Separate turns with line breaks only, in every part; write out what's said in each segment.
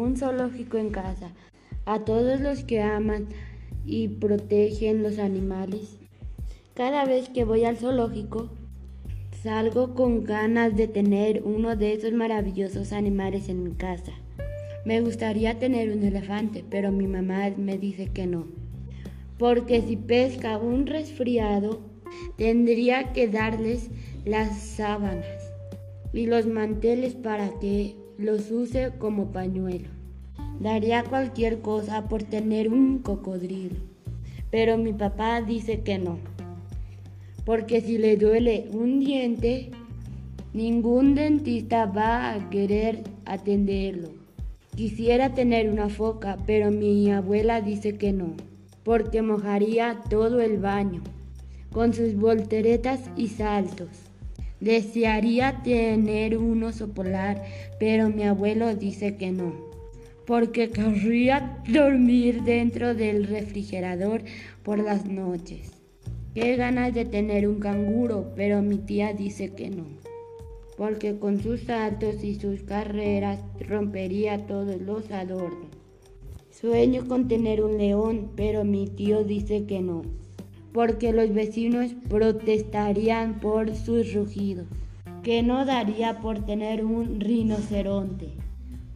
un zoológico en casa. A todos los que aman y protegen los animales. Cada vez que voy al zoológico, salgo con ganas de tener uno de esos maravillosos animales en mi casa. Me gustaría tener un elefante, pero mi mamá me dice que no. Porque si pesca un resfriado, tendría que darles las sábanas y los manteles para que los use como pañuelo. Daría cualquier cosa por tener un cocodrilo, pero mi papá dice que no, porque si le duele un diente, ningún dentista va a querer atenderlo. Quisiera tener una foca, pero mi abuela dice que no, porque mojaría todo el baño, con sus volteretas y saltos. Desearía tener un oso polar, pero mi abuelo dice que no, porque querría dormir dentro del refrigerador por las noches. Qué ganas de tener un canguro, pero mi tía dice que no, porque con sus saltos y sus carreras rompería todos los adornos. Sueño con tener un león, pero mi tío dice que no porque los vecinos protestarían por sus rugidos, que no daría por tener un rinoceronte,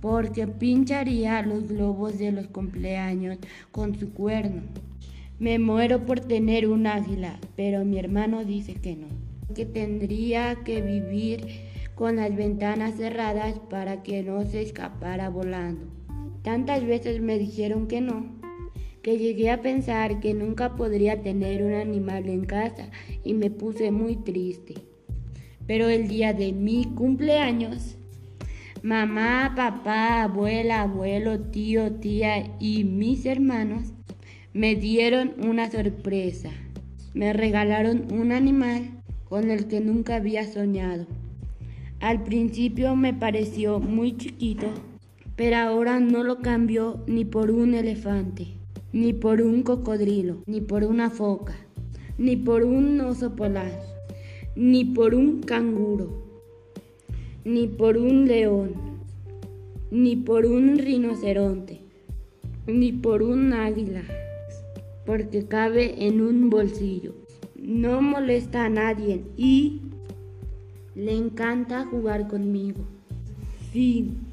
porque pincharía los globos de los cumpleaños con su cuerno. Me muero por tener un águila, pero mi hermano dice que no, que tendría que vivir con las ventanas cerradas para que no se escapara volando. Tantas veces me dijeron que no, que llegué a pensar que nunca podría tener un animal en casa y me puse muy triste. Pero el día de mi cumpleaños, mamá, papá, abuela, abuelo, tío, tía y mis hermanos me dieron una sorpresa. Me regalaron un animal con el que nunca había soñado. Al principio me pareció muy chiquito, pero ahora no lo cambio ni por un elefante ni por un cocodrilo, ni por una foca, ni por un oso polar, ni por un canguro, ni por un león, ni por un rinoceronte, ni por un águila, porque cabe en un bolsillo. No molesta a nadie y le encanta jugar conmigo. Fin.